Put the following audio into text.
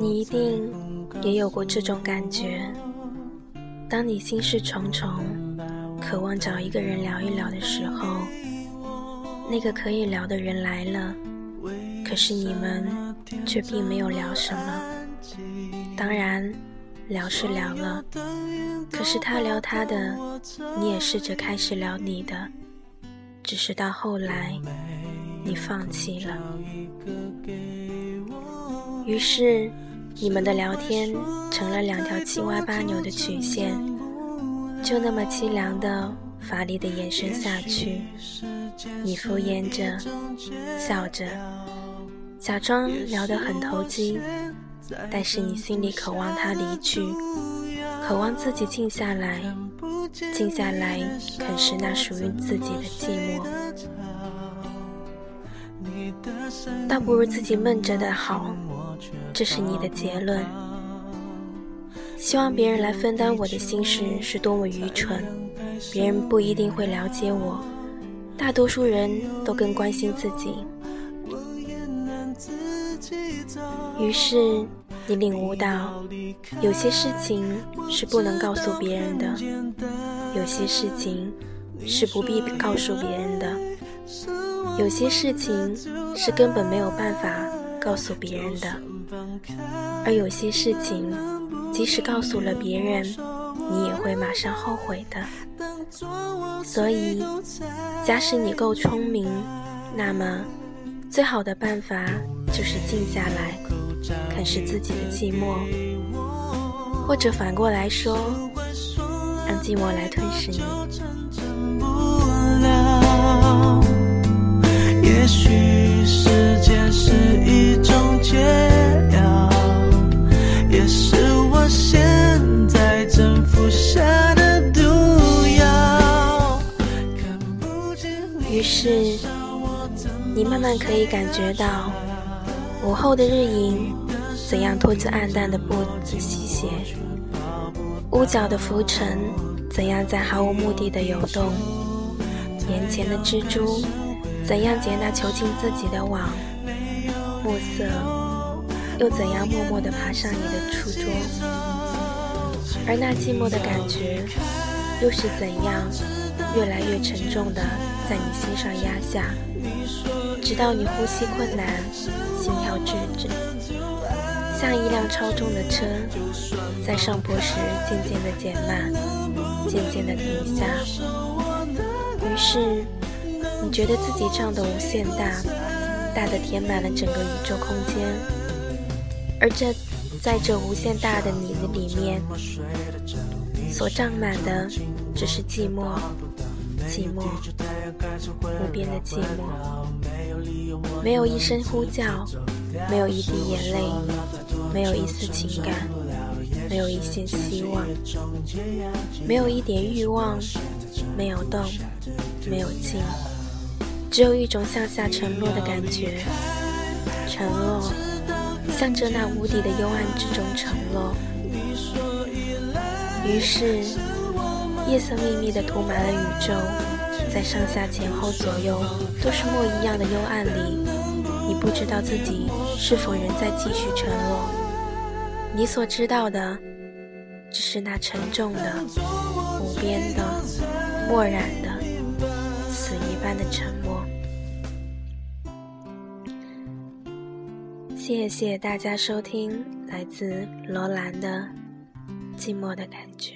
你一定也有过这种感觉。当你心事重重，渴望找一个人聊一聊的时候，那个可以聊的人来了，可是你们却并没有聊什么。当然，聊是聊了，可是他聊他的，你也试着开始聊你的，只是到后来，你放弃了。于是。你们的聊天成了两条七歪八扭的曲线，就那么凄凉的、乏力的延伸下去。你敷衍着，笑着，假装聊得很投机，但是你心里渴望他离去，渴望自己静下来，静下来啃食那属于自己的寂寞。倒不如自己闷着的好。这是你的结论。希望别人来分担我的心事是多么愚蠢。别人不一定会了解我，大多数人都更关心自己。于是你领悟到，有些事情是不能告诉别人的，有些事情是不必告诉别人的，有些事情是根本没有办法告诉别人的。而有些事情，即使告诉了别人，你也会马上后悔的。所以，假使你够聪明，那么最好的办法就是静下来，啃食自己的寂寞，或者反过来说，让寂寞来吞噬你。也许时于是，你慢慢可以感觉到午后的日影怎样拖着暗淡的步子西斜，屋角的浮尘怎样在毫无目的的游动，眼前的蜘蛛怎样捡那囚禁自己的网，暮色又怎样默默地爬上你的书桌，而那寂寞的感觉又是怎样越来越沉重的。在你心上压下，直到你呼吸困难，心跳制止，像一辆超重的车，在上坡时渐渐的减慢，渐渐的停下。于是，你觉得自己胀得无限大，大的填满了整个宇宙空间，而这在这无限大的你的里面，所胀满的只是寂寞。寂寞，无边的寂寞，没有一声呼叫，没有一滴眼泪，没有一丝情感，没有一线希望，没有一点欲望，没有动，没有静，只有一种向下沉落的感觉，沉落，向着那无底的幽暗之中沉落。于是。夜色密密的涂满了宇宙，在上下前后左右都是墨一样的幽暗里，你不知道自己是否仍在继续沉落。你所知道的，只是那沉重的、无边的、漠然的、死一般的沉默。谢谢大家收听来自罗兰的《寂寞的感觉》。